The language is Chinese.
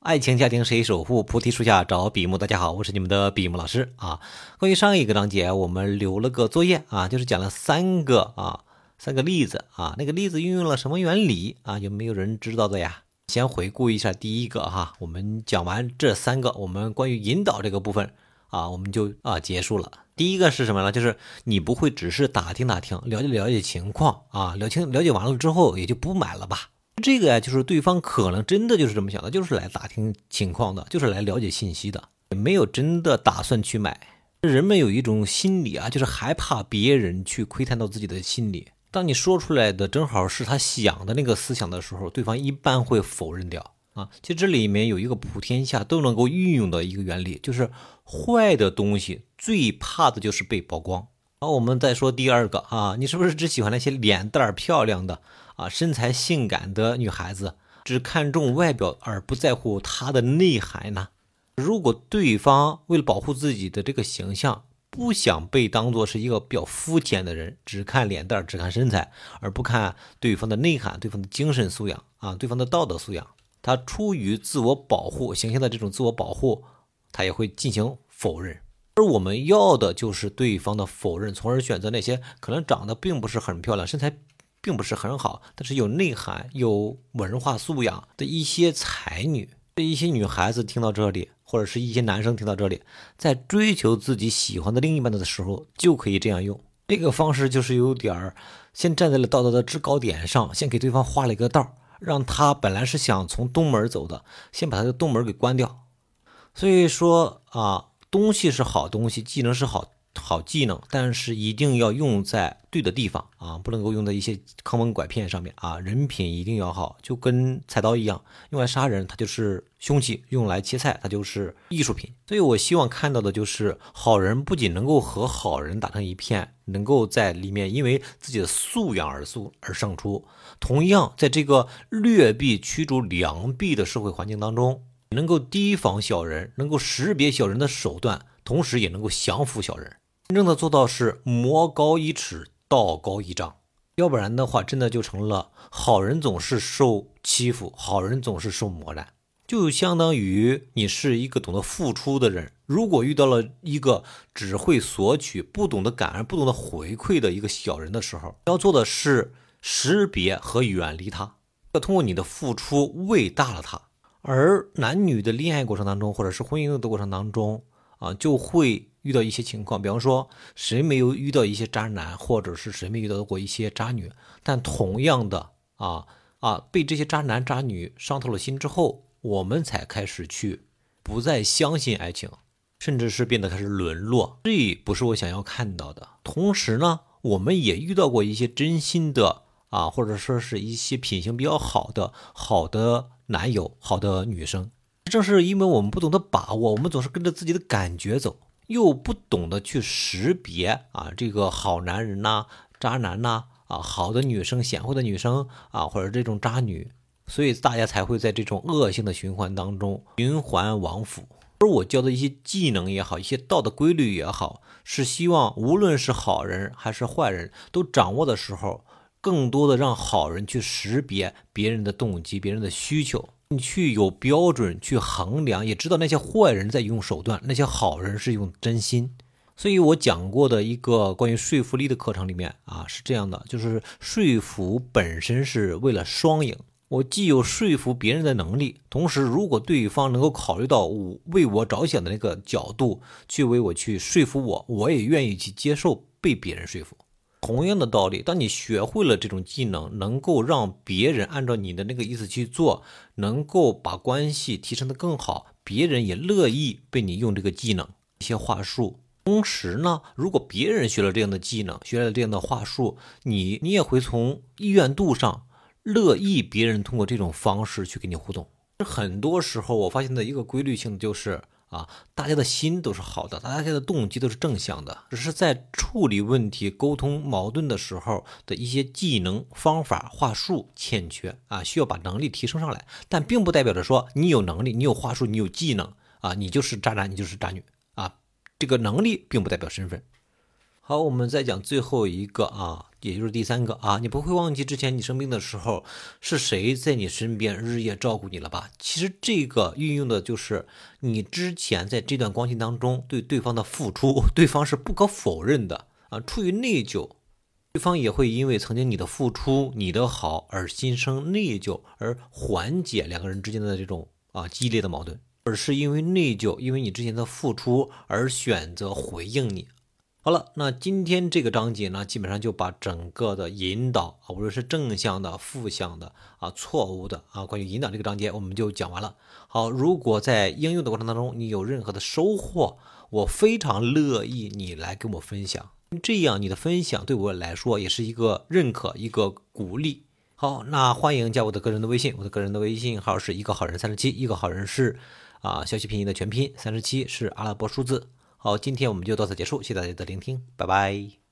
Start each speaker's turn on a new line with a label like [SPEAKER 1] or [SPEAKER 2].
[SPEAKER 1] 爱情家庭谁守护？菩提树下找比目。大家好，我是你们的比目老师啊。关于上一个章节，我们留了个作业啊，就是讲了三个啊，三个例子啊。那个例子运用了什么原理啊？有没有人知道的呀？先回顾一下第一个哈，我们讲完这三个，我们关于引导这个部分啊，我们就啊结束了。第一个是什么呢？就是你不会只是打听打听，了解了解情况啊，了清了解完了之后也就不买了吧？这个呀，就是对方可能真的就是这么想的，就是来打听情况的，就是来了解信息的，没有真的打算去买。人们有一种心理啊，就是害怕别人去窥探到自己的心理。当你说出来的正好是他想的那个思想的时候，对方一般会否认掉啊。其实这里面有一个普天下都能够运用的一个原理，就是坏的东西最怕的就是被曝光。好，我们再说第二个啊，你是不是只喜欢那些脸蛋儿漂亮的？啊，身材性感的女孩子只看重外表而不在乎她的内涵呢？如果对方为了保护自己的这个形象，不想被当做是一个比较肤浅的人，只看脸蛋，只看身材，而不看对方的内涵、对方的精神素养啊、对方的道德素养，他出于自我保护形象的这种自我保护，他也会进行否认。而我们要的就是对方的否认，从而选择那些可能长得并不是很漂亮、身材。并不是很好，但是有内涵、有文化素养的一些才女，一些女孩子听到这里，或者是一些男生听到这里，在追求自己喜欢的另一半的时候，就可以这样用。这个方式就是有点儿，先站在了道德的制高点上，先给对方画了一个道，让他本来是想从东门走的，先把他的东门给关掉。所以说啊，东西是好东西，技能是好。好技能，但是一定要用在对的地方啊，不能够用在一些坑蒙拐骗上面啊。人品一定要好，就跟菜刀一样，用来杀人它就是凶器，用来切菜它就是艺术品。所以我希望看到的就是好人不仅能够和好人打成一片，能够在里面因为自己的素养而素而胜出。同样，在这个劣币驱逐良币的社会环境当中，能够提防小人，能够识别小人的手段，同时也能够降服小人。真正的做到是魔高一尺，道高一丈，要不然的话，真的就成了好人总是受欺负，好人总是受磨难，就相当于你是一个懂得付出的人，如果遇到了一个只会索取、不懂得感恩、不懂得回馈的一个小人的时候，要做的是识别和远离他，要通过你的付出喂大了他。而男女的恋爱过程当中，或者是婚姻的过程当中，啊，就会。遇到一些情况，比方说谁没有遇到一些渣男，或者是谁没遇到过一些渣女，但同样的啊啊，被这些渣男渣女伤透了心之后，我们才开始去不再相信爱情，甚至是变得开始沦落，这不是我想要看到的。同时呢，我们也遇到过一些真心的啊，或者说是一些品行比较好的好的男友、好的女生，正是因为我们不懂得把握，我们总是跟着自己的感觉走。又不懂得去识别啊，这个好男人呐，渣男呐，啊，好的女生，贤惠的女生啊，或者这种渣女，所以大家才会在这种恶性的循环当中循环往复。而我教的一些技能也好，一些道德规律也好，是希望无论是好人还是坏人都掌握的时候，更多的让好人去识别别人的动机、别人的需求。你去有标准去衡量，也知道那些坏人在用手段，那些好人是用真心。所以我讲过的一个关于说服力的课程里面啊，是这样的，就是说服本身是为了双赢。我既有说服别人的能力，同时如果对方能够考虑到我为我着想的那个角度去为我去说服我，我也愿意去接受被别人说服。同样的道理，当你学会了这种技能，能够让别人按照你的那个意思去做，能够把关系提升的更好，别人也乐意被你用这个技能、一些话术。同时呢，如果别人学了这样的技能，学了这样的话术，你你也会从意愿度上乐意别人通过这种方式去跟你互动。很多时候，我发现的一个规律性就是。啊，大家的心都是好的，大家的动机都是正向的，只是在处理问题、沟通矛盾的时候的一些技能、方法、话术欠缺啊，需要把能力提升上来。但并不代表着说你有能力、你有话术、你有技能啊，你就是渣男，你就是渣女啊。这个能力并不代表身份。好，我们再讲最后一个啊，也就是第三个啊，你不会忘记之前你生病的时候是谁在你身边日夜照顾你了吧？其实这个运用的就是你之前在这段关系当中对对方的付出，对方是不可否认的啊。出于内疚，对方也会因为曾经你的付出、你的好而心生内疚，而缓解两个人之间的这种啊激烈的矛盾，而是因为内疚，因为你之前的付出而选择回应你。好了，那今天这个章节呢，基本上就把整个的引导啊，无论是正向的、负向的啊、错误的啊，关于引导这个章节，我们就讲完了。好，如果在应用的过程当中你有任何的收获，我非常乐意你来跟我分享，这样你的分享对我来说也是一个认可、一个鼓励。好，那欢迎加我的个人的微信，我的个人的微信号是一个好人三十七，一个好人是啊，消息拼音的全拼，三十七是阿拉伯数字。好，今天我们就到此结束，谢谢大家的聆听，拜拜。